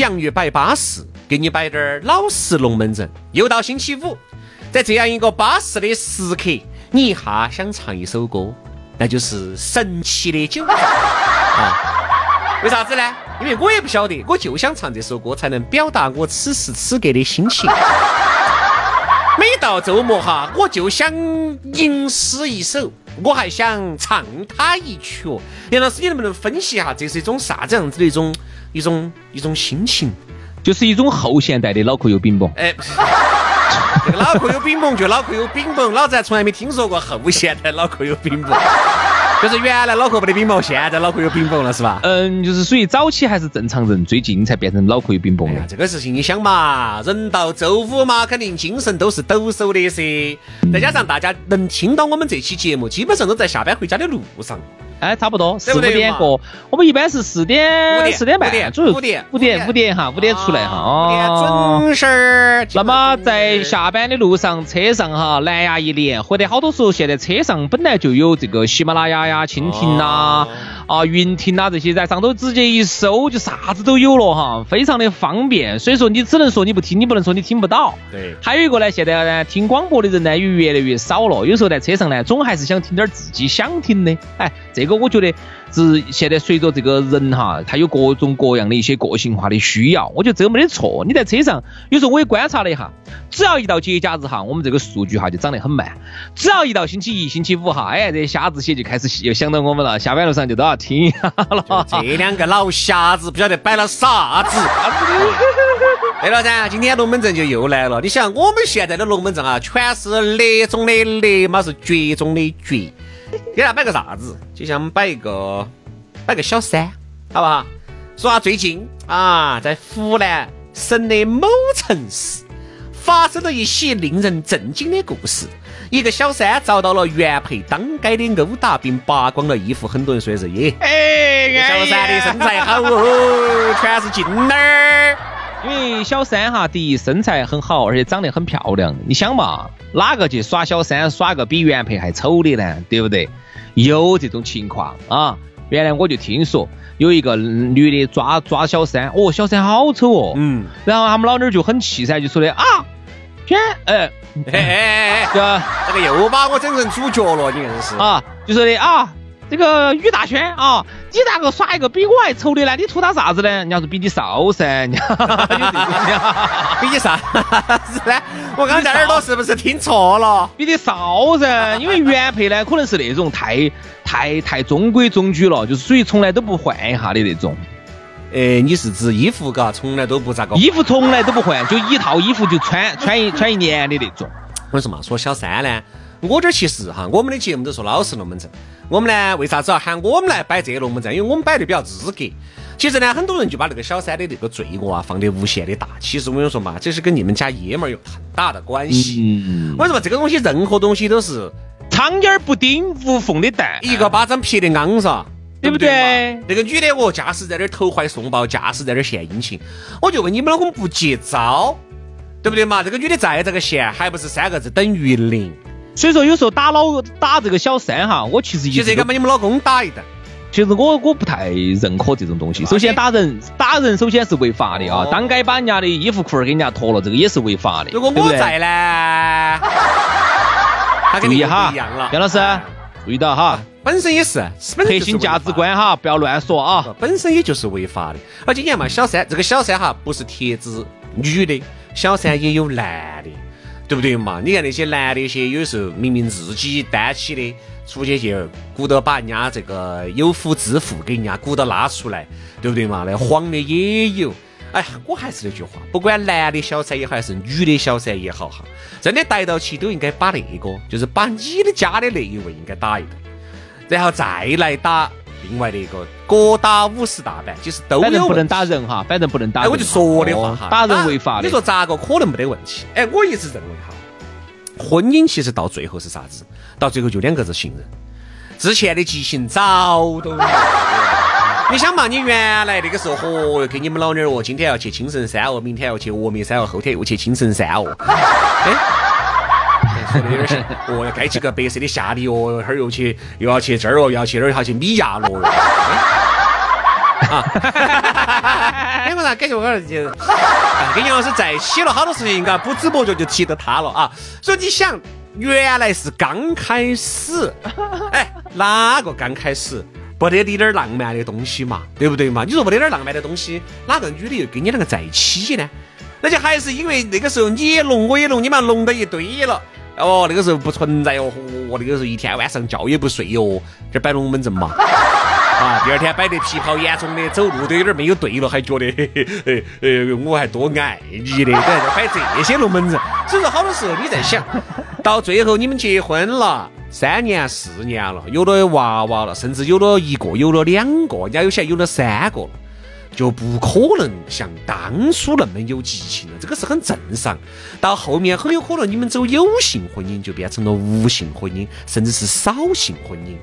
洋芋摆巴士，给你摆点儿老实龙门阵。又到星期五，在这样一个巴适的时刻，你一下想唱一首歌，那就是神奇的酒啊！为啥子呢？因为我也不晓得，我就想唱这首歌，才能表达我此时此刻的心情。每到周末哈，我就想吟诗一首，我还想唱他一曲。杨老师，你能不能分析一下，这是一种啥子样子的一种一种一种心情？就是一种后现代的脑壳有饼崩。哎，这个脑壳有饼崩就脑壳有饼崩，老子还从来没听说过后现代脑壳有饼崩。就是原来脑壳没得饼崩，现在脑壳有饼崩了，是吧？嗯，就是属于早期还是正常人，最近才变成脑壳有饼崩的。这个事情你想嘛，人到周五嘛，肯定精神都是抖擞的噻。再加上大家能听到我们这期节目，基本上都在下班回家的路上。哎，差不多四五点过，我们一般是四点四点半左右，五点五点五点哈，五点出来哈，哦，准时儿。那么在下班的路上，车上哈，蓝牙一连，或者好多时候现在车上本来就有这个喜马拉雅呀、蜻蜓呐、啊云听呐这些，在上头直接一搜就啥子都有了哈，非常的方便。所以说你只能说你不听，你不能说你听不到。对。还有一个呢，现在呢听广播的人呢也越来越少了，有时候在车上呢总还是想听点自己想听的，哎，这个我觉得是现在随着这个人哈，他有各种各样的一些个性化的需要，我觉得这个没得错。你在车上，有时候我也观察了一下，只要一到节假日哈，我们这个数据哈就涨得很慢。只要一到星期一、星期五哈，哎，这瞎子些就开始又想到我们了，下班路上就都要听一下了。这两个老瞎子不晓得摆了啥子。对了噻，今天龙门阵就又来了。你想，我们现在的龙门阵啊，全是烈中的那嘛，是绝中的绝。给他摆个啥子？就像摆一个摆个小三，好不好？说下最近啊，在湖南省的某城市发生了一起令人震惊的故事。一个小三遭到了原配当街的殴打，并扒光了衣服。很多人说的是耶，哎，小三的身材好哦，全是劲儿。因为小三哈，第一身材很好，而且长得很漂亮。你想嘛，哪个去耍小三，耍个比原配还丑的呢？对不对？有这种情况啊！原来我就听说有一个女的抓抓小三，哦，小三好丑哦。嗯。然后他们老娘就很气噻，就说的啊，天哎哎哎哎，这个又把我整成主角了，你硬是啊，就说的啊。这个于大轩啊，你咋个耍一个比我还丑的呢？你图他啥子呢？人家说比你少噻，人家 比你啥子呢？我刚才耳朵是不是听错了？比你少噻，因为原配呢可能是那种太太太中规中矩了，就是属于从来都不换一下的那种。哎，你是指衣服嘎，从来都不咋个？衣服从来都不换，就一套衣服就穿穿一穿一年的那种。我说嘛，说小三呢？我这儿其实哈，我们的节目都说老实龙门阵。我们呢，为啥子要喊我们来摆这个龙门阵？因为我们摆的比较资格。其实呢，很多人就把那个小三的那个罪恶啊放得无限的大。其实我跟你说嘛，这是跟你们家爷们儿有很大的关系。嗯、我跟你说这个东西，任何东西都是苍蝇不叮无缝的蛋，一个巴掌拍得昂噻，对不对？那个女的哦，驾驶在那儿投怀送抱，驾驶在那儿献殷勤。我就问你们老公不接招，对不对嘛？这个女的再这个献，还不是三个字等于零？所以说，有时候打老打这个小三哈，我其实其实应该把你们老公打一顿。其实我我不太认可这种东西。首先打人，打人首先是违法的啊！当街把人家的衣服裤儿给人家脱了，这个也是违法的。如果我在呢？注意哈，杨老师，注意到哈，本身也是核心价值观哈，不要乱说啊！本身也就是违法的。而且你看嘛，小三这个小三哈，不是铁子女的，小三也有男的。对不对嘛？你看那些男的些，有时候明明自己担起的，出去就鼓捣把人家这个有夫之妇给人家鼓捣拉出来，对不对嘛？那黄的也有。哎呀，我还是那句话，不管男的小三也好，还是女的小三也好哈，真的逮到起都应该把那个，就是把你的家的那一位应该打一顿，然后再来打另外的一个各打五十大板，其实都有反正不能打人哈，反正不能打哎，人。我就说的话哦哈，打人违法的。你说咋个可能没得问题？哎，我一直认为哈，婚姻其实到最后是啥子？到最后就两个字信任。之前的激情早都。你想嘛，你原来那个时候，嚯哟，跟你们老娘儿哦，今天要去青城山哦，明天要去峨眉山哦，后天又去青城山哦。哎，有点像，哦，要盖起个白色的夏利哦，哈儿又去又要去这儿哦，又要去那儿，还要去米亚罗。啊，哎，我咋感觉我儿就跟杨老师在一起了，好多事情嘎，不知不觉就提到他了啊。所以你想，原来是刚开始，哎，哪个刚开始不得滴点儿浪漫的东西嘛，对不对嘛？你说不得点儿浪漫的东西，哪个女的又跟你两个在一起呢？那就还是因为那个时候你也弄我也弄，你们弄到一堆了。哦，那个时候不存在哦，嚯，那个时候一天晚上觉也不睡哟，这摆龙门阵嘛。啊，第二天摆得皮泡眼中的，走路都有点没有对了，还觉得，嘿嘿嘿呃，我还多爱你的，这，摆这些龙门阵。所以说，好多时候你在想，到最后你们结婚了。三年四年了，有了娃娃了，甚至有了一个，有了两个，人家有些有了三个了，就不可能像当初那么有激情了，这个是很正常。到后面很有可能你们走有性婚姻，就变成了无性婚姻，甚至是少性婚姻。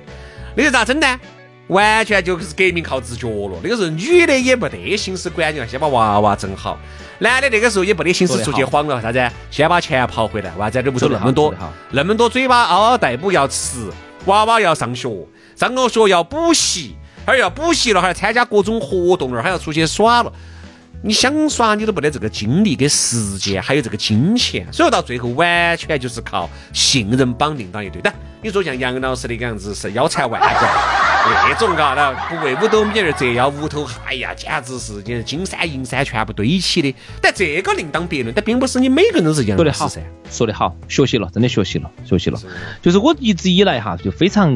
那个咋整呢？完全就是革命靠自觉了。那个时候女的也没得心思管你了，先把娃娃整好；男的那个时候也没得心思出去晃了，啥子？先把钱刨回来，娃子这屋头那么多那么多嘴巴嗷嗷待哺要吃，娃娃要上学，上了学要补习，还要补习了，还要参加各种活动了，还要出去耍了。你想耍你都没得这个精力跟时间，还有这个金钱，所以到最后完全就是靠信任绑定到一堆。但你说像杨老师那个样子是腰缠万贯。那种嘎，那不为五斗米而折腰，屋头哎呀，简直是就是金山银山全部堆起的。但这个另当别论，但并不是你每个人都是一样的好噻。说得好，学习了，真的学习了，学习了。就是我一直以来哈，就非常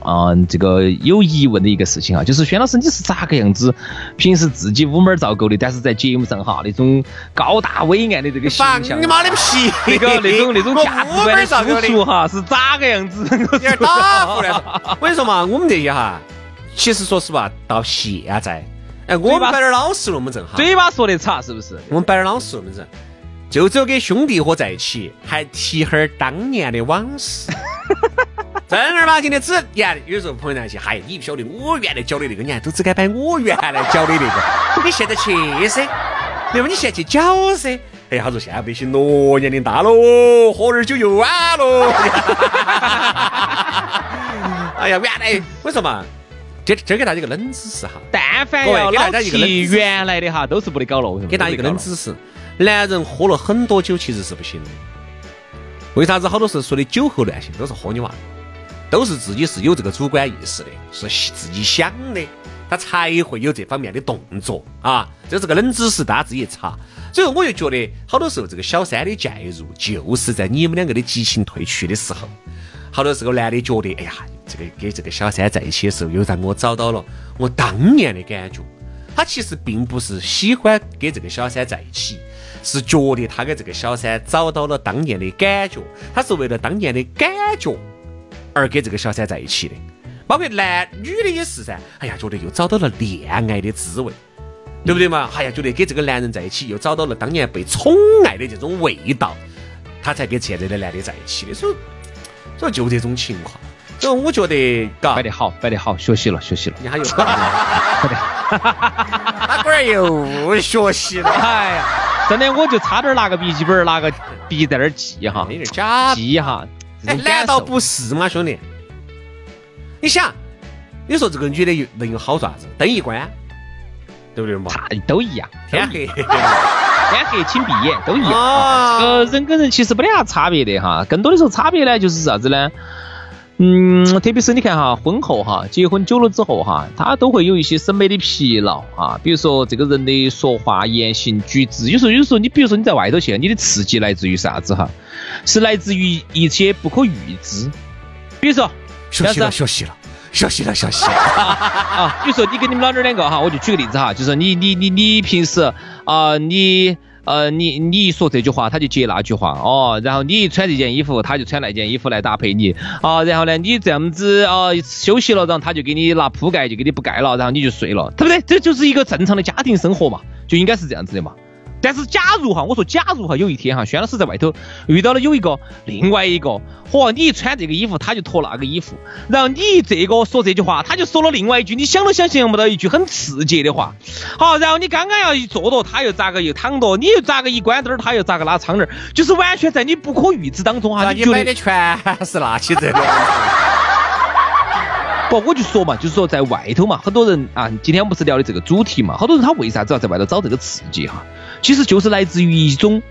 啊，这个有疑问的一个事情啊，就是轩老师你是咋个样子？平时自己屋门造够的，但是在节目上哈，那种高大伟岸的这个形象，你妈的屁！那个那种那种价值观的输出哈，是咋个样子？有点打胡乱。我跟你说嘛，我们这些哈。其实说实话，到现在，哎，我们摆点老实龙门阵哈，嘴巴说的差是不是？我们摆点老实龙门阵，就只有跟兄弟伙在一起，还提哈儿当年的往事。正儿八经的，只呀，有时候朋友在一起，嗨，你不晓得我原来教的那个，你还都只敢摆我原来教的那个，你现在去噻，那么你现在去教噻。哎，他说现在不行喽，年龄大喽，喝点酒又晚了。哎呀，原来为什么？这这给大家一个冷知识哈，但凡要老提原来的哈，都是不得搞了。给大家一个冷知识，男人喝了很多酒其实是不行的。为啥子好多时候说的酒后乱性都是喝你娃，都是自己是有这个主观意识的，是自己想的，他才会有这方面的动作啊。这是个冷知识，大家自己查。所以我就觉得，好多时候这个小三的介入，就是在你们两个的激情褪去的时候。好多时候男的觉得，哎呀，这个跟这个小三在一起的时候，又让我找到了我当年的感觉。他其实并不是喜欢跟这个小三在一起，是觉得他跟这个小三找到了当年的感觉，他是为了当年的感觉而跟这个小三在一起的。包括男女的也是噻，哎呀，觉得又找到了恋爱的滋味，对不对嘛？哎呀，觉得跟这个男人在一起，又找到了当年被宠爱的这种味道，他才跟现在的男的在一起的。所以。所以就这种情况，所以我觉得，嘎，摆得好，摆得好，学习了，学习了。你还有，他龟 儿又学习了。哎呀，真的，我就差点拿个笔记本，拿个笔在那儿记哈，有点假，记一下。难道不是吗，兄弟？你想，你说这个女的有能有好爪子？灯一关，对不对嘛？都一样，天黑。天黑请闭眼，都一样。这个人跟人其实没得啥差别的哈，更多的时候差别呢就是啥子呢？嗯，特别是你看哈，婚后哈，结婚久了之后哈，他都会有一些审美的疲劳啊。比如说这个人的说话、言行举止，有时候有时候你比如说你在外头去，你的刺激来自于啥子哈？是来自于一些不可预知。比如说，学习了，学习了，学习了，学习了 啊！比如说你跟你们老娘两个哈，我就举个例子哈，就是你你你你平时。啊，你呃，你你一说这句话，他就接那句话哦，然后你一穿这件衣服，他就穿那件衣服来搭配你啊，然后呢，你这样子啊休息了，然后他就给你拿铺盖就给你不盖了，然后你就睡了，对不对？这就是一个正常的家庭生活嘛，就应该是这样子的嘛。但是假如哈，我说假如哈，有一天哈，轩老师在外头遇到了有一个另外一个，嚯，你一穿这个衣服，他就脱那个衣服，然后你这个说这句话，他就说了另外一句，你想都想象不到一句很刺激的话。好，然后你刚刚要一坐着，他又咋个又躺着，你又咋个一关灯，他又咋个拉窗帘，就是完全在你不可预知当中哈。你买的全是那些这个。不，我就说嘛，就是说在外头嘛，很多人啊，今天不是聊的这个主题嘛，好多人他为啥子要在外头找这个刺激哈？其实就是来自于一种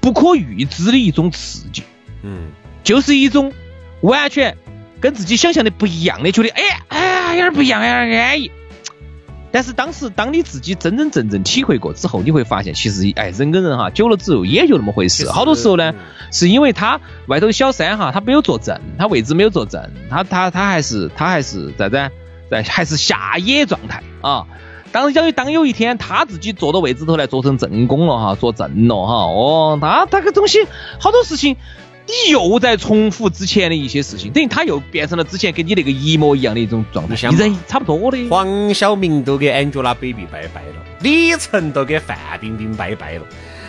不可预知的一种刺激，嗯，就是一种完全跟自己想象的不一样的，觉得哎哎呀有点不一样，有点安逸。但是当时当你自己真真正正体会过之后，你会发现，其实哎人跟人哈久了之后也就那么回事。好多时候呢，是因为他外头的小三哈，他没有坐正，他位置没有坐正，他他他还是他还是咋子在还是下野状态啊。当当当有一天他自己坐到位置头来做成正宫了哈，坐正了哈，哦，他那个东西好多事情，你又在重复之前的一些事情，等于他又变成了之前跟你那个一模一样的一种状态，人差不多的。黄晓明都给 Angelababy 拜拜了，李晨都给范冰冰拜拜了。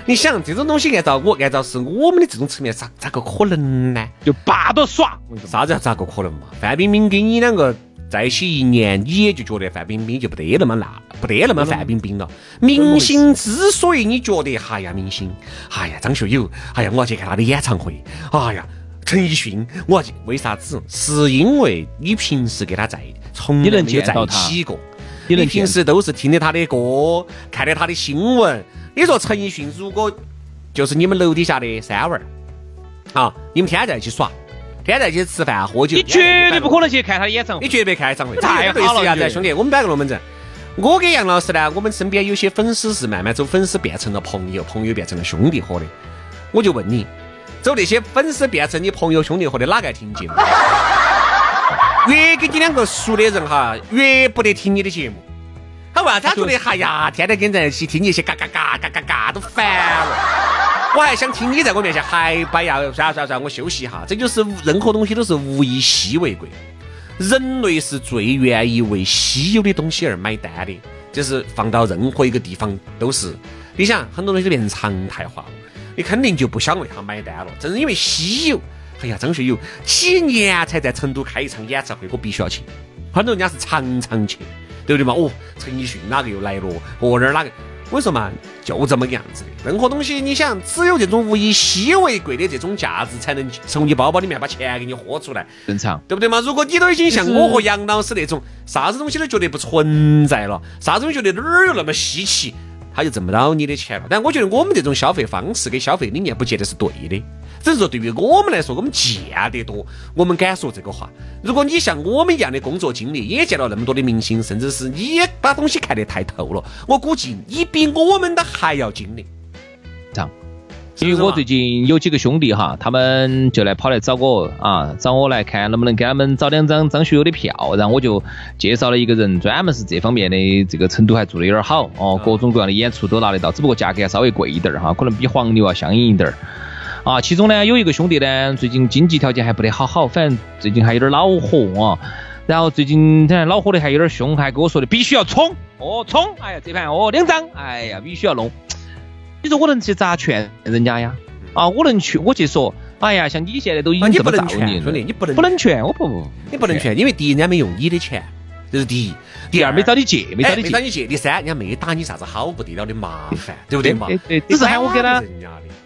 你想这种东西，按照我按照是我们的这种层面，咋咋个可能呢？就霸着耍，啥子叫咋个可能嘛？范冰冰跟你两个。在一起一年，你也就觉得范冰冰就不得那么辣不得那么范冰冰了。明星之所以你觉得，哎呀，明星，哎呀，张学友，哎呀，我要去看他的演唱会，哎呀，陈奕迅，我要去，为啥子？是因为你平时跟他在，从来没有在一起过，你平时都是听的他的歌，看的他的新闻。你说陈奕迅如果就是你们楼底下的三娃儿，啊，你们天天在一起耍。天天在一起吃饭喝酒，你绝对不可能去看他的演唱会，你绝对看演唱会，太好了呀！兄弟，我们摆个龙门阵。我跟杨老师呢，我们身边有些粉丝是慢慢走粉丝变成了朋友，朋友变成了兄弟伙的。我就问你，走那些粉丝变成你朋友兄弟伙的哪个爱听节目？越跟你两个熟的人哈，越不得听你的节目。他为啥？他觉得哎呀，天天跟在一起听你些嘎嘎嘎嘎嘎嘎都烦了。我还想听你在我面前还摆呀，算了算算，我休息一下。这就是任何东西都是物以稀为贵，人类是最愿意为稀有的东西而买单的，就是放到任何一个地方都是。你想很多东西变成常态化了，你肯定就不想为它买单了。正是因为稀有，哎呀，张学友几年才在成都开一场演唱会，我必须要去。很多人家是常常去，对不对嘛？哦，陈奕迅哪个又来了？哦，那儿哪个？我说嘛，就这么个样子的。任何东西，你想，只有这种物以稀为贵的这种价值，才能从你包包里面把钱给你豁出来。正常，对不对嘛？如果你都已经像我和杨老师那种，啥子东西都觉得不存在了，啥子东西觉得哪儿有那么稀奇，他就挣不到你的钱了。但我觉得我们这种消费方式跟消费理念，不见得是对的。只是说，对于我们来说，我们见得多，我们敢说这个话。如果你像我们一样的工作经历，也见了那么多的明星，甚至是你也把东西看得太透了，我估计你比我们都还要经历。这样，因为我最近有几个兄弟哈，他们就来跑来找我啊，找我来看能不能给他们找两张张学友的票，然后我就介绍了一个人，专门是这方面的，这个成都还做的有点好哦，各种各样的演出都拿得到，只不过价格要稍微贵一点儿哈，可能比黄牛要相应一点儿。啊，其中呢有一个兄弟呢，最近经济条件还不得好好，反正最近还有点恼火啊。然后最近他恼火的还有点凶，还跟我说的必须要冲哦冲，哎呀这盘哦两张，哎呀必须要弄。你说我能去咋劝人家呀？啊，我能去我去说，哎呀像你现在都已经这么造孽，兄弟你不能不能劝，我不你不能劝，因为第一人家没用你的钱，这是第一；第二没找你借，没找你借找你借；第三人家没打你啥子好不得了的麻烦，对不对嘛？对，只是喊我给他。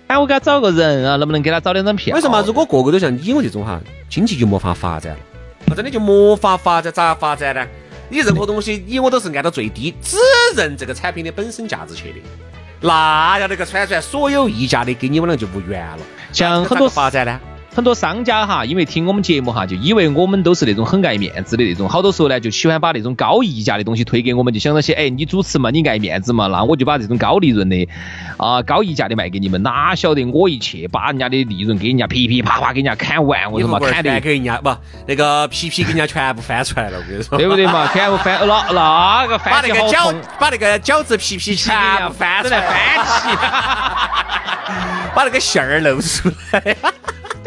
哎，我给他找个人啊，能不能给他找两张票？为什么？如果个个都像你我这种哈，经济就没法发展了。那真的就没法发展，咋发展呢？你任何东西，你我都是按照最低，只认这个产品的本身价值去的。那要那个串串所有溢价的，跟你们俩就无缘了。像很多发展呢？很多商家哈，因为听我们节目哈，就以为我们都是那种很爱面子的那种，好多时候呢就喜欢把那种高溢价的东西推给我们，就想到些，哎，你主持嘛，你爱面子嘛，那我就把这种高利润的啊高溢价的卖给你们，哪晓得我一去把人家的利润给人家噼噼啪啪给人家砍完，我他妈砍的给人家不那个皮皮给人家全部翻出来了，我跟你说，对不对嘛？全部翻那那个翻把那个饺把那个饺子皮皮全部翻出来翻起，把那个馅 儿露出来。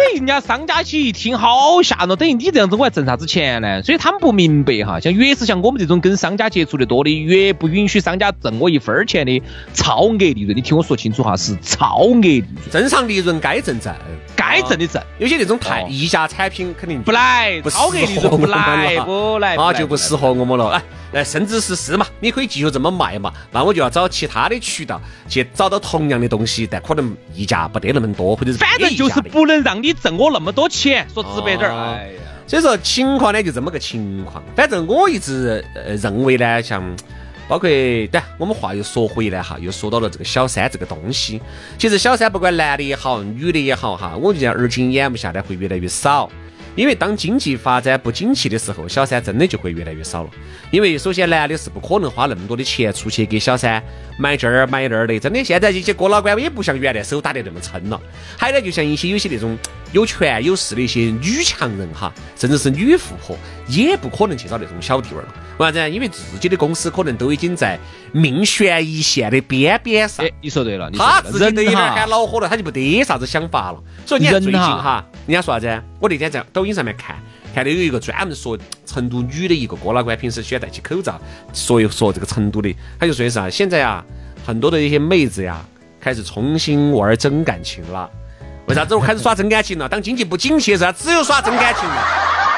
等于人家商家去一听好吓人，等于你这样子我还挣啥子钱呢？所以他们不明白哈，像越是像我们这种跟商家接触的多的，越不允许商家挣我一分钱的超额利润。你听我说清楚哈，是超额利润。正常利润该挣挣，该挣的挣。有些那种太溢价产品肯定不来，超额利润不来不来，啊就不适合我们了。哎。哎，甚至是是嘛，你可以继续这么卖嘛，那我就要找其他的渠道去找到同样的东西，但可能溢价不得那么多，或者是反正就是不能让你挣我那么多钱，说直白点儿。哎呀，所以说情况呢就这么个情况。反正我一直呃认为呢，像包括对，我们话又说回来哈，又说到了这个小三这个东西。其实小三不管男的也好，女的也好哈，我就讲而今眼目下来会越来越少。因为当经济发展不景气的时候，小三真的就会越来越少了。因为首先男的是不可能花那么多的钱出去给小三买这儿买那儿的，真的现在这些哥老倌也不像原来手打得那么撑了。还有呢，就像一些有些那种有权有势的一些女强人哈，甚至是女富婆，也不可能去找那种小弟儿了。为啥子？因为自己的公司可能都已经在命悬一线的边边上。你说对了，他自己都有点喊恼火了，他就不得啥子想法了。所以你看最近哈。人家说啥子？我那天在抖音上面看，看到有一个专门说成都女的一个哥老倌，平时喜欢戴起口罩，说一说这个成都的，他就说的是啊，现在啊，很多的一些妹子呀，开始重新玩真感情了。为啥子我开始耍真感情了？当经济不景气的时候，只有耍真感情了。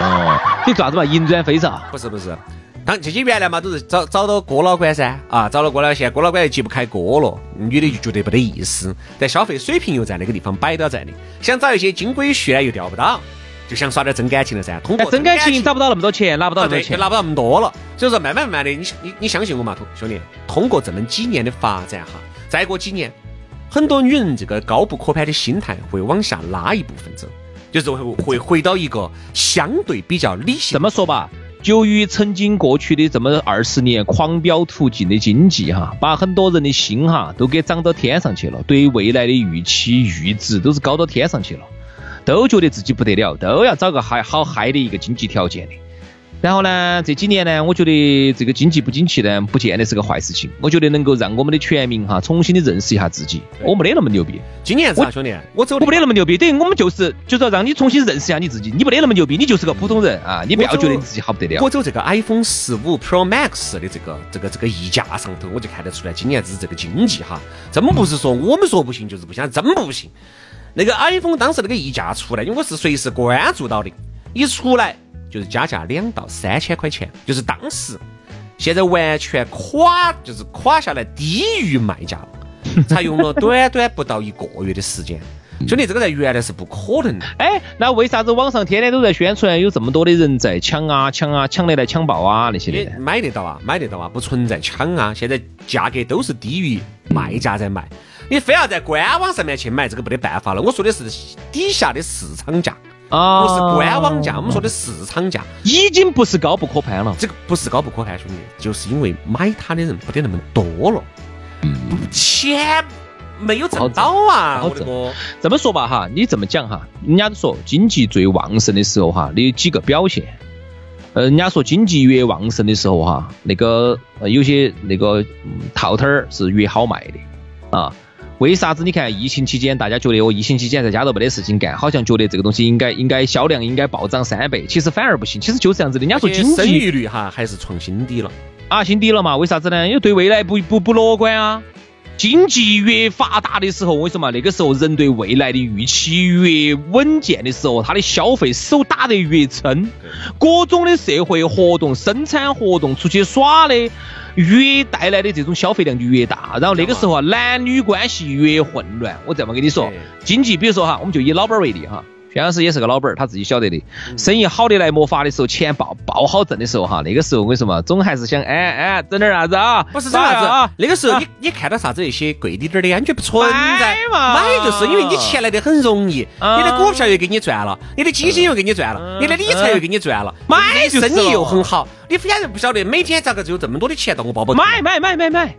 哦，你做啥子嘛？银转飞潮？不是不是，当这些原来嘛都是找找到哥老倌噻，啊，找了哥老，现在哥老倌又揭不开锅了，女的就觉得不得意思，但消费水平又在那个地方摆到在的，想找一些金龟婿呢又钓不到，就想耍点真感情了噻。通过真感情找不到那么多钱，拿不到那么多钱，拿不到那么多了。所以说慢慢慢慢的，你你你相信我嘛，兄弟，通过这么几年的发展哈，再过几年，很多女人这个高不可攀的心态会往下拉一部分走，就是会会回到一个相对比较理性。这么说吧。由于曾经过去的这么二十年狂飙突进的经济哈，把很多人的心哈都给涨到天上去了，对未来的预期预值都是高到天上去了，都觉得自己不得了，都要找个嗨好嗨的一个经济条件的。然后呢，这几年呢，我觉得这个经济不景气呢，不见得是个坏事情。我觉得能够让我们的全民哈重新的认识一下自己，我没得那么牛逼。今年子兄弟，我走，我没得那么牛逼。等于我们就是，就是要让你重新认识一下你自己。你没得那么牛逼，你就是个普通人啊！你不要觉得你自己好不得了。我走这个 iPhone 十五 Pro Max 的这个这个这个溢价上头，我就看得出来，今年子这个经济哈，真不是说我们说不行就是不行，真不行。那个 iPhone 当时那个溢价出来，因为我是随时关注到的，一出来。就是加价两到三千块钱，就是当时，现在完全垮，就是垮下来低于卖价了，才用了短短不到一个月的时间。兄弟，这个在原来是不可能的。哎，那为啥子网上天天都在宣传有这么多的人在抢啊抢啊抢得来抢爆啊那些的？买得到啊，买得到啊，不存在抢啊。现在价格都是低于卖价在卖，你非要在官网上面去买，这个没得办法了。我说的是底下的市场价。啊，不是官网价，我们说的市场价已经不是高不可攀了。这个不是高不可攀，兄弟，就是因为买它的人不得那么多了，嗯，钱没有挣到啊。这么说吧哈，你这么讲哈，人家都说经济最旺盛的时候哈，你有几个表现？呃，人家说经济越旺盛的时候哈，那个有些那个套套儿是越好卖的啊。为啥子？你看疫情期间，大家觉得哦，疫情期间在家都没得事情干，好像觉得这个东西应该应该销量应该暴涨三倍，其实反而不行，其实就是这样子的。人家说经济生育率哈还是创新低了啊，新低了嘛？为啥子呢？因为对未来不不不乐观啊。经济越发达的时候，为什么那个时候人对未来的预期越稳健的时候，他的消费手打得越撑，各种的社会活动、生产活动、出去耍的。越带来的这种消费量就越大，然后那个时候啊，男女关系越混乱。我这么跟你说，经济，比如说哈，我们就以老板为例哈，薛老师也是个老板儿，他自己晓得的。生意好的来没法的时候，钱爆爆好挣的时候哈，那个时候我跟你说嘛，总还是想哎哎整点啥子啊？不是整啥子啊？那个时候你你看到啥子那些贵滴点儿的，感觉不存在。买嘛买就是因为你钱来的很容易，啊你的股票又给你赚了，你的基金又给你赚了，你的理财又给你赚了，买生意又很好，你反正不晓得每天咋个就有这么多的钱到我包包头。买买买买买。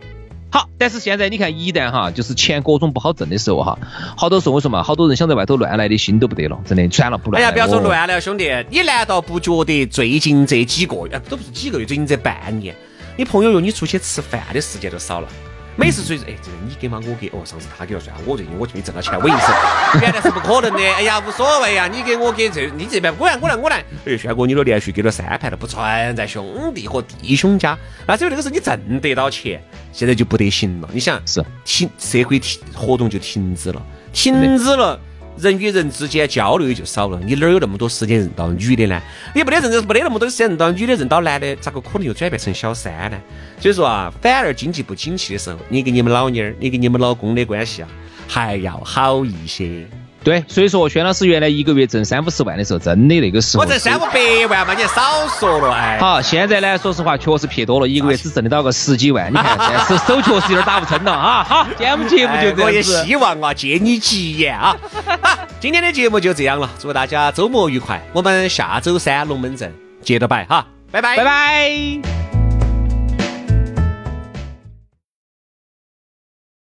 好，但是现在你看，一旦哈，就是钱各种不好挣的时候哈，好多时候我说嘛，好多人想在外头乱来的心都不得了，真的，算了，不乱来。哎呀，不要说哦乱了，兄弟，你难道不觉得最近这几个月，哎，都不是几个月，最近这半年，你朋友约你出去吃饭的时间都少了。每次出去，哎，这个你给嘛？我给。哦，上次他给了算，我最近我就没挣到钱，我硬是。原来是不可能的。哎呀，无所谓呀，你给我给这，你这边我来我来我来。哎，轩哥，你都连续给了三盘了，不存在兄弟和弟兄家。那只有那个时候你挣得到钱，现在就不得行了。你想，是停社会停活动就停止了，停止了。人与人之间交流也就少了，你哪儿有那么多时间认到女的呢？你没得认，没得那么多时间认到女的，认到男的，咋个可能又转变成小三呢？所以说啊，反而经济不景气的时候，你跟你们老妞儿，你跟你们老公的关系啊，还要好一些。对，所以说轩老师原来一个月挣三五十万的时候，真的那个时候我挣三五百万嘛，你少说了哎。好，现在呢，说实话，确实撇多了，一个月只挣得到个十几万。你看，但是手手确实有点打不撑了啊。好，今天我们节目就哎我也这样子。希望啊，借你吉言啊。好，今天的节目就这样了，祝大家周末愉快。我们下周三龙门阵接着摆哈，拜拜，拜。拜。